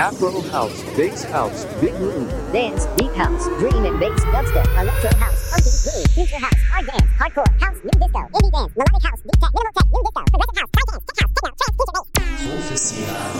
Afro house, bass house, big room. Dance, deep house, drum and bass, dubstep, electro house, funky, groove, future house, hard dance, hardcore, house, new disco, indie dance, melodic house, deep tech, minimal tech, new disco, progressive house, high dance, tech house, techno, trance, future bass. Oficina.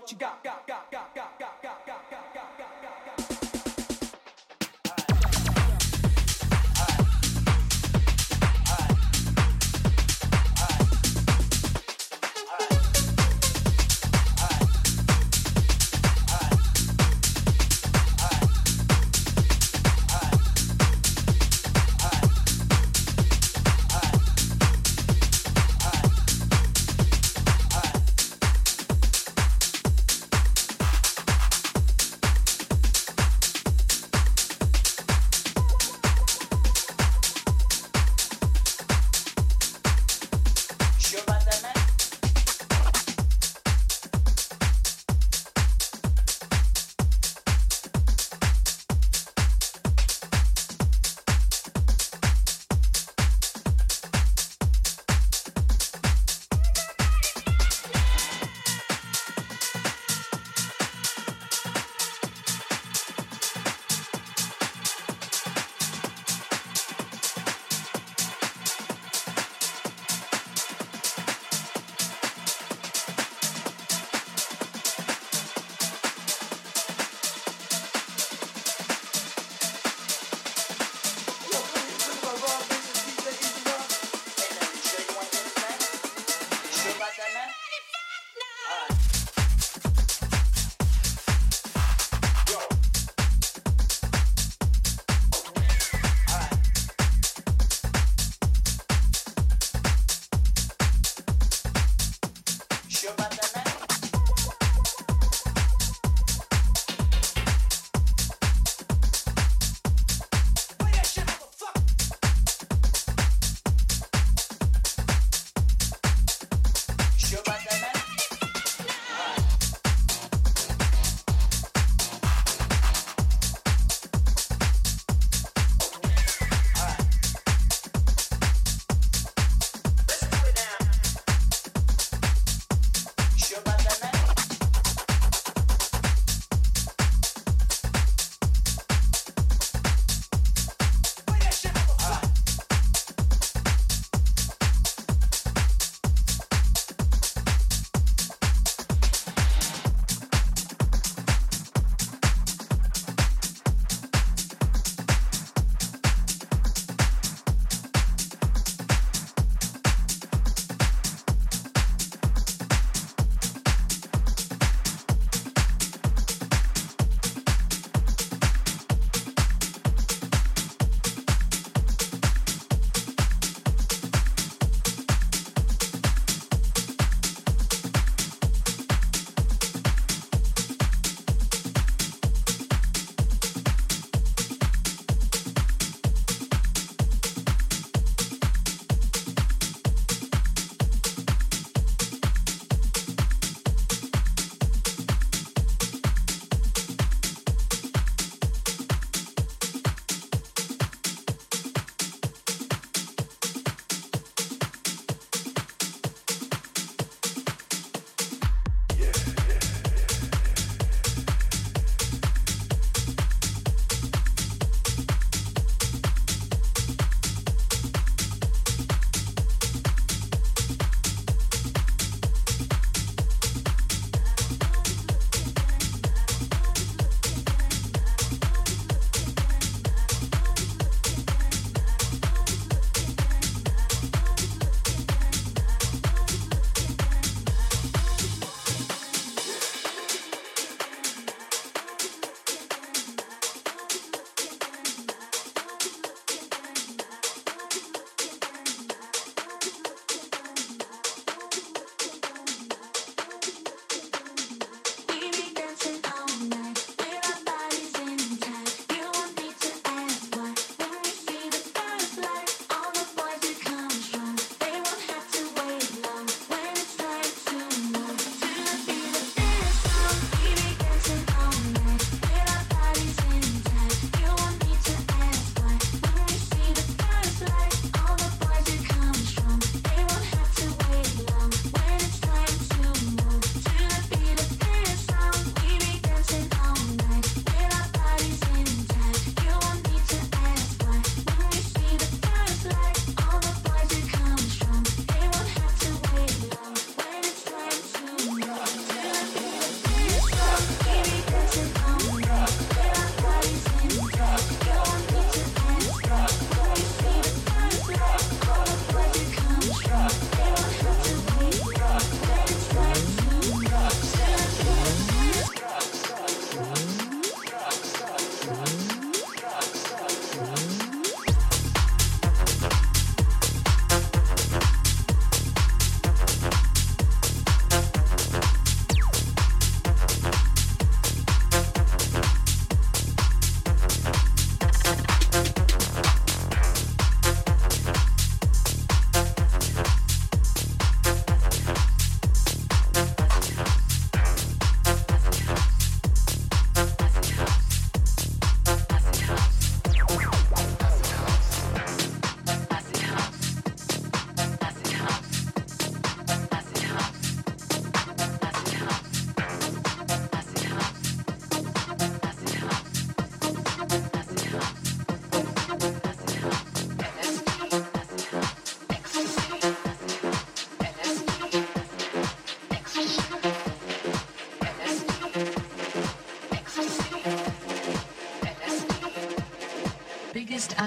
what you got. got.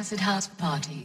Acid house party.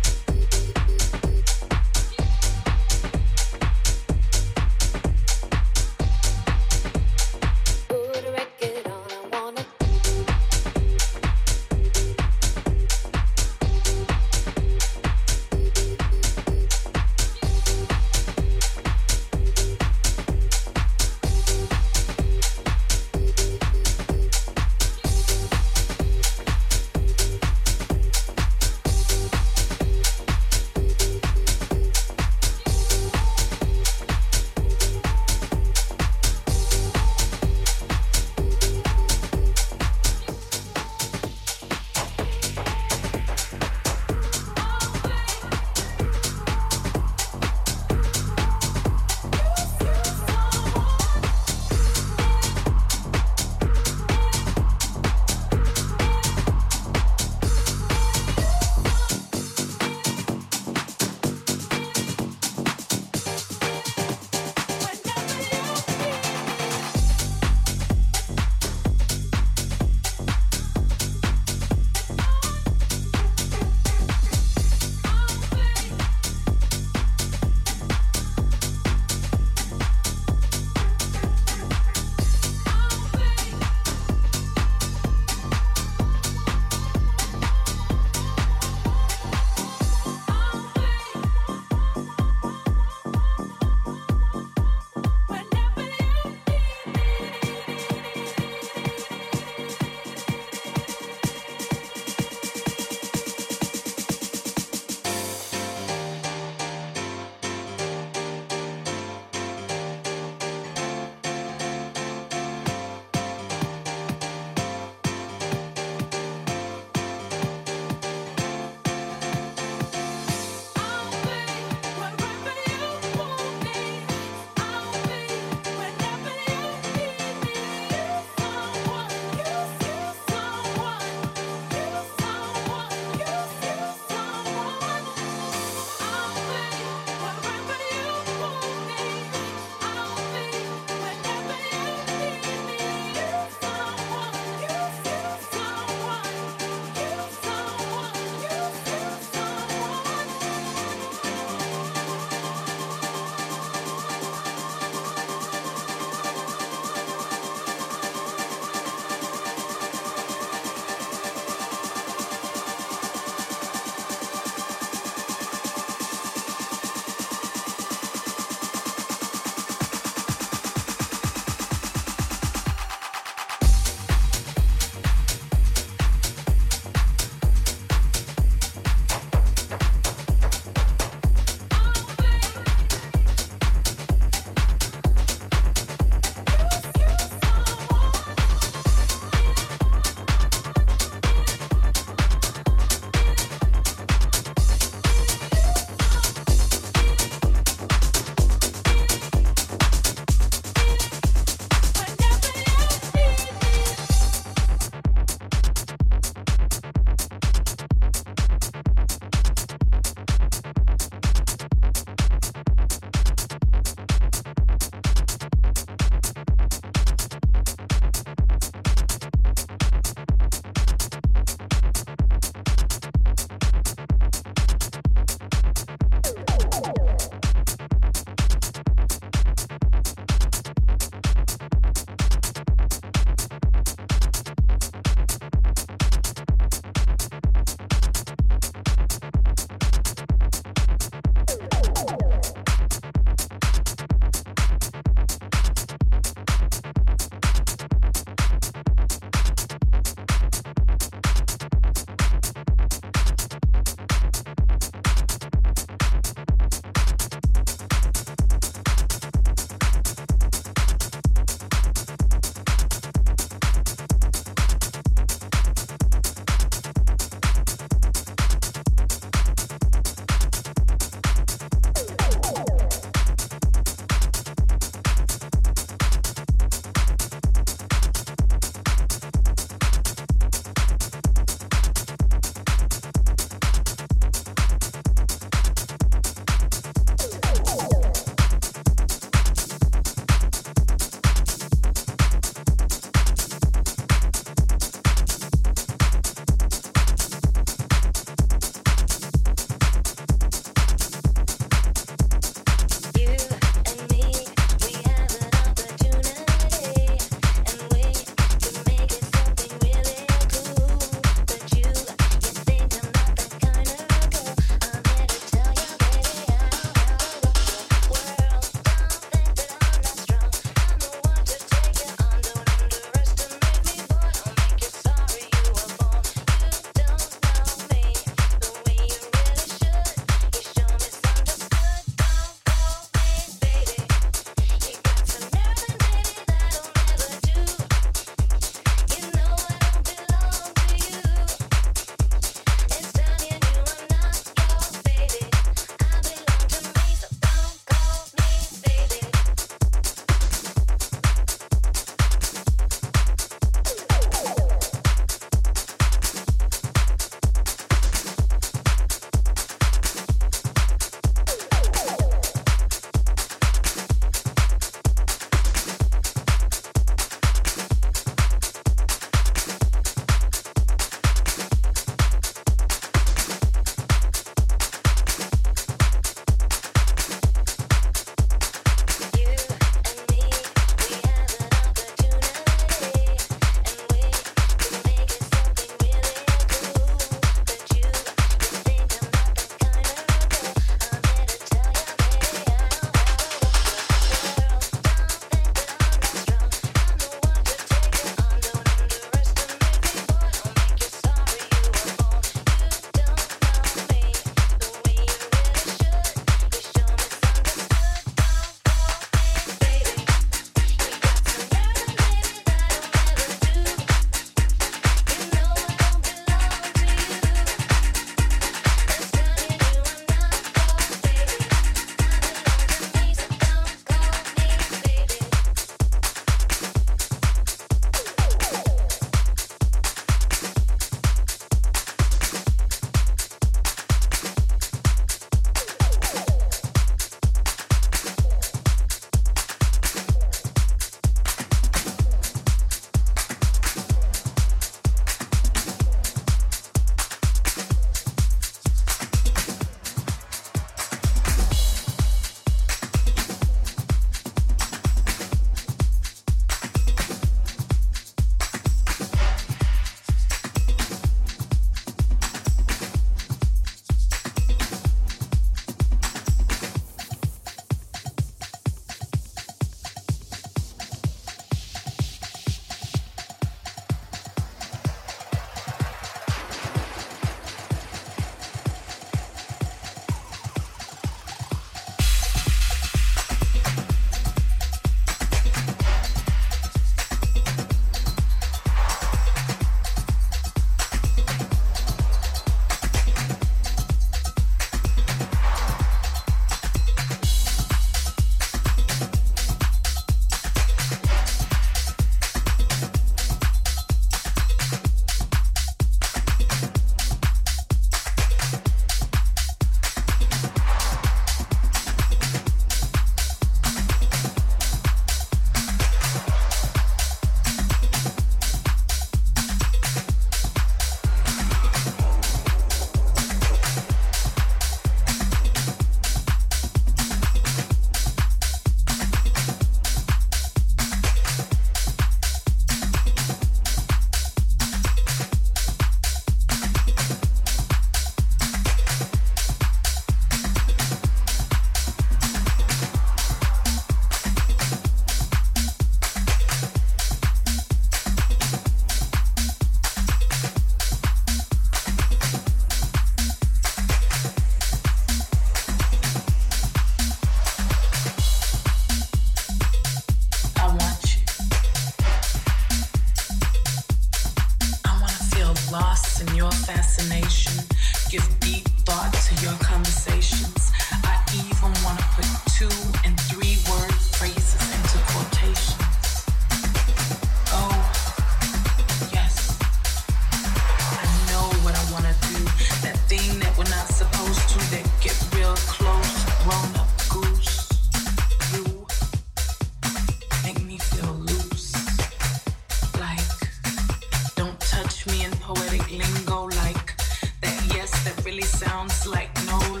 sounds like no